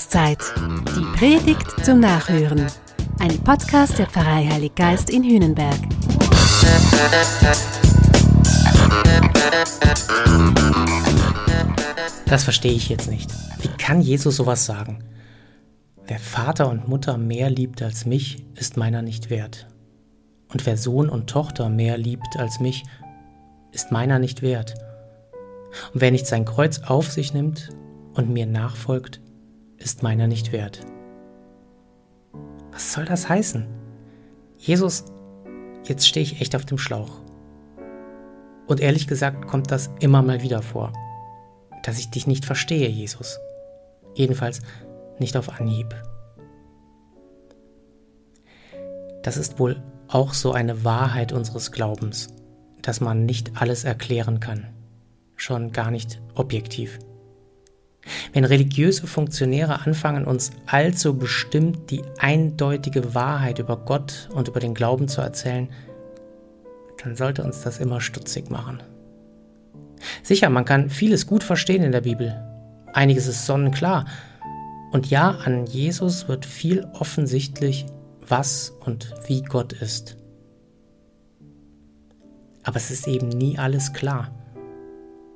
Passionszeit. Die Predigt zum Nachhören. Ein Podcast der Pfarrei Heilig Geist in Hühnenberg. Das verstehe ich jetzt nicht. Wie kann Jesus sowas sagen? Wer Vater und Mutter mehr liebt als mich, ist meiner nicht wert. Und wer Sohn und Tochter mehr liebt als mich, ist meiner nicht wert. Und wer nicht sein Kreuz auf sich nimmt und mir nachfolgt, ist meiner nicht wert. Was soll das heißen? Jesus, jetzt stehe ich echt auf dem Schlauch. Und ehrlich gesagt kommt das immer mal wieder vor, dass ich dich nicht verstehe, Jesus. Jedenfalls nicht auf Anhieb. Das ist wohl auch so eine Wahrheit unseres Glaubens, dass man nicht alles erklären kann, schon gar nicht objektiv. Wenn religiöse Funktionäre anfangen, uns allzu bestimmt die eindeutige Wahrheit über Gott und über den Glauben zu erzählen, dann sollte uns das immer stutzig machen. Sicher, man kann vieles gut verstehen in der Bibel. Einiges ist sonnenklar. Und ja, an Jesus wird viel offensichtlich, was und wie Gott ist. Aber es ist eben nie alles klar.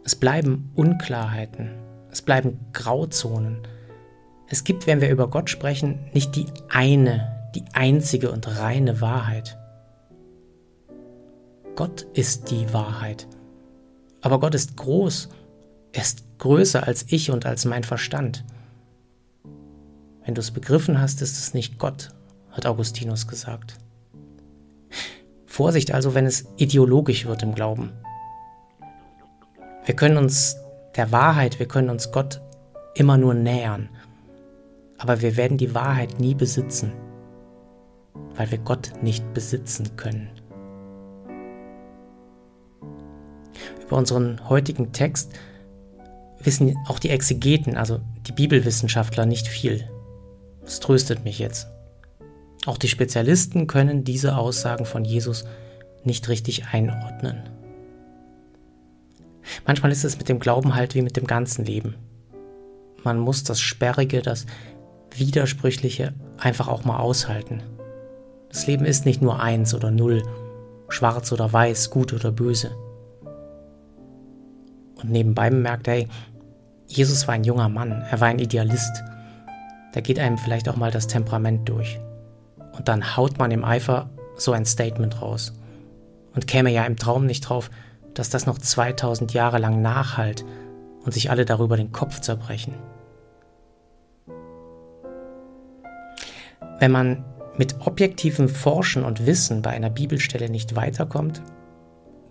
Es bleiben Unklarheiten es bleiben Grauzonen. Es gibt, wenn wir über Gott sprechen, nicht die eine, die einzige und reine Wahrheit. Gott ist die Wahrheit. Aber Gott ist groß. Er ist größer als ich und als mein Verstand. Wenn du es begriffen hast, ist es nicht Gott, hat Augustinus gesagt. Vorsicht also, wenn es ideologisch wird im Glauben. Wir können uns der Wahrheit, wir können uns Gott immer nur nähern, aber wir werden die Wahrheit nie besitzen, weil wir Gott nicht besitzen können. Über unseren heutigen Text wissen auch die Exegeten, also die Bibelwissenschaftler, nicht viel. Das tröstet mich jetzt. Auch die Spezialisten können diese Aussagen von Jesus nicht richtig einordnen. Manchmal ist es mit dem Glauben halt wie mit dem ganzen Leben. Man muss das Sperrige, das Widersprüchliche einfach auch mal aushalten. Das Leben ist nicht nur eins oder null, schwarz oder weiß, gut oder böse. Und nebenbei bemerkt, hey, Jesus war ein junger Mann, er war ein Idealist. Da geht einem vielleicht auch mal das Temperament durch. Und dann haut man im Eifer so ein Statement raus. Und käme ja im Traum nicht drauf, dass das noch 2000 Jahre lang nachhalt und sich alle darüber den Kopf zerbrechen. Wenn man mit objektivem Forschen und Wissen bei einer Bibelstelle nicht weiterkommt,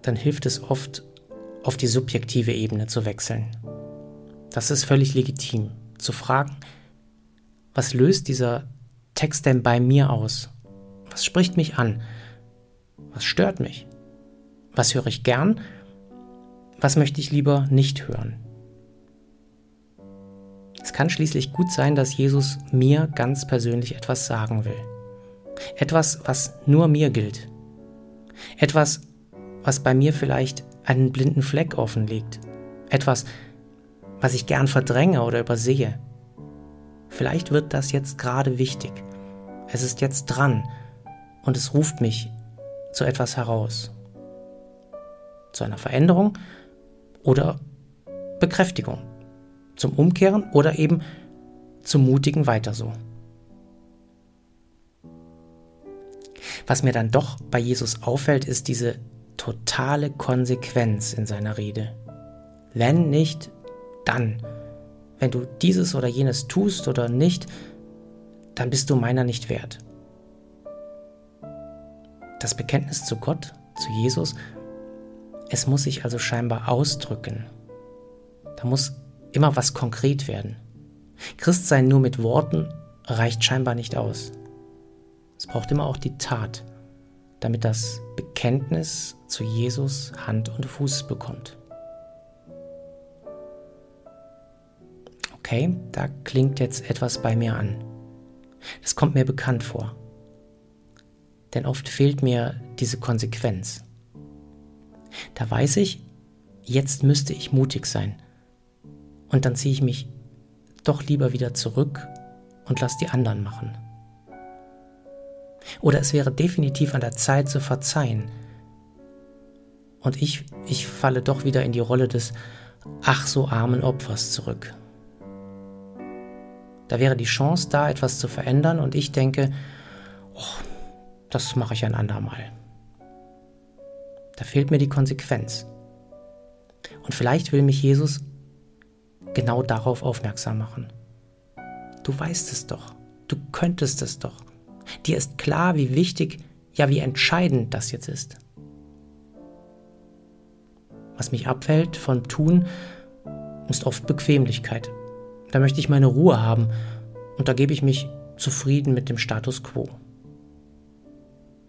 dann hilft es oft, auf die subjektive Ebene zu wechseln. Das ist völlig legitim, zu fragen, was löst dieser Text denn bei mir aus? Was spricht mich an? Was stört mich? Was höre ich gern? Was möchte ich lieber nicht hören? Es kann schließlich gut sein, dass Jesus mir ganz persönlich etwas sagen will. Etwas, was nur mir gilt. Etwas, was bei mir vielleicht einen blinden Fleck offenlegt. Etwas, was ich gern verdränge oder übersehe. Vielleicht wird das jetzt gerade wichtig. Es ist jetzt dran und es ruft mich zu etwas heraus zu einer Veränderung oder Bekräftigung, zum Umkehren oder eben zum mutigen Weiter so. Was mir dann doch bei Jesus auffällt, ist diese totale Konsequenz in seiner Rede. Wenn nicht, dann. Wenn du dieses oder jenes tust oder nicht, dann bist du meiner nicht wert. Das Bekenntnis zu Gott, zu Jesus, es muss sich also scheinbar ausdrücken. Da muss immer was konkret werden. Christsein nur mit Worten reicht scheinbar nicht aus. Es braucht immer auch die Tat, damit das Bekenntnis zu Jesus Hand und Fuß bekommt. Okay, da klingt jetzt etwas bei mir an. Das kommt mir bekannt vor. Denn oft fehlt mir diese Konsequenz. Da weiß ich, jetzt müsste ich mutig sein. Und dann ziehe ich mich doch lieber wieder zurück und lass die anderen machen. Oder es wäre definitiv an der Zeit zu verzeihen. Und ich, ich falle doch wieder in die Rolle des ach so armen Opfers zurück. Da wäre die Chance da, etwas zu verändern und ich denke, oh, das mache ich ein andermal. Da fehlt mir die Konsequenz. Und vielleicht will mich Jesus genau darauf aufmerksam machen. Du weißt es doch, du könntest es doch. Dir ist klar, wie wichtig, ja wie entscheidend das jetzt ist. Was mich abfällt vom Tun, ist oft Bequemlichkeit. Da möchte ich meine Ruhe haben und da gebe ich mich zufrieden mit dem Status quo.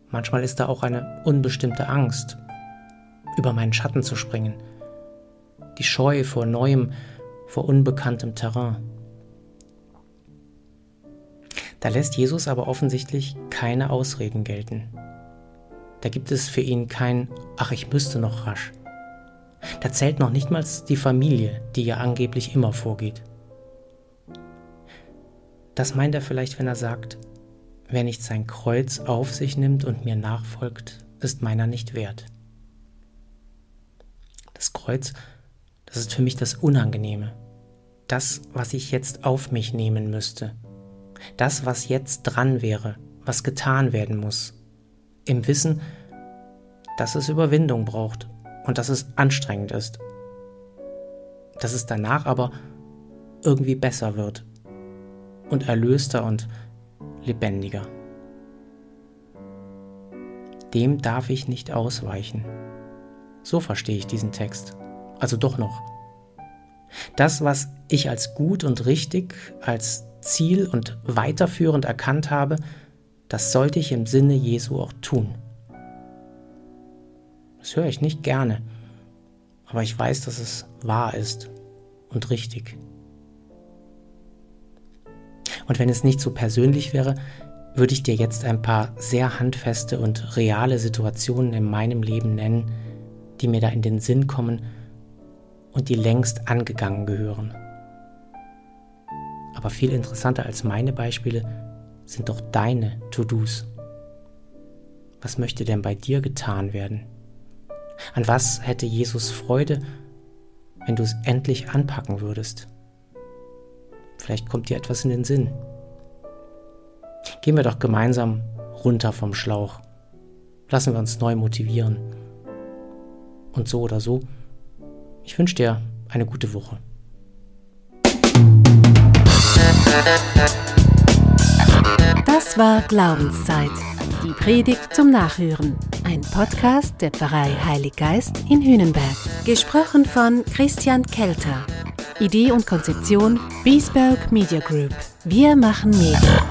Manchmal ist da auch eine unbestimmte Angst, über meinen Schatten zu springen, die Scheu vor Neuem, vor unbekanntem Terrain. Da lässt Jesus aber offensichtlich keine Ausreden gelten. Da gibt es für ihn kein Ach, ich müsste noch rasch. Da zählt noch nicht mal die Familie, die ja angeblich immer vorgeht. Das meint er vielleicht, wenn er sagt, wer nicht sein Kreuz auf sich nimmt und mir nachfolgt, ist meiner nicht wert. Das Kreuz, das ist für mich das Unangenehme. Das, was ich jetzt auf mich nehmen müsste. Das, was jetzt dran wäre, was getan werden muss. Im Wissen, dass es Überwindung braucht und dass es anstrengend ist. Dass es danach aber irgendwie besser wird und erlöster und lebendiger. Dem darf ich nicht ausweichen. So verstehe ich diesen Text. Also doch noch. Das, was ich als gut und richtig, als Ziel und weiterführend erkannt habe, das sollte ich im Sinne Jesu auch tun. Das höre ich nicht gerne, aber ich weiß, dass es wahr ist und richtig. Und wenn es nicht so persönlich wäre, würde ich dir jetzt ein paar sehr handfeste und reale Situationen in meinem Leben nennen, die mir da in den Sinn kommen und die längst angegangen gehören. Aber viel interessanter als meine Beispiele sind doch deine To-Dos. Was möchte denn bei dir getan werden? An was hätte Jesus Freude, wenn du es endlich anpacken würdest? Vielleicht kommt dir etwas in den Sinn. Gehen wir doch gemeinsam runter vom Schlauch. Lassen wir uns neu motivieren. Und so oder so, ich wünsche dir eine gute Woche. Das war Glaubenszeit. Die Predigt zum Nachhören. Ein Podcast der Pfarrei Heilig Geist in Hühnenberg. Gesprochen von Christian Kelter. Idee und Konzeption Biesberg Media Group. Wir machen Medien.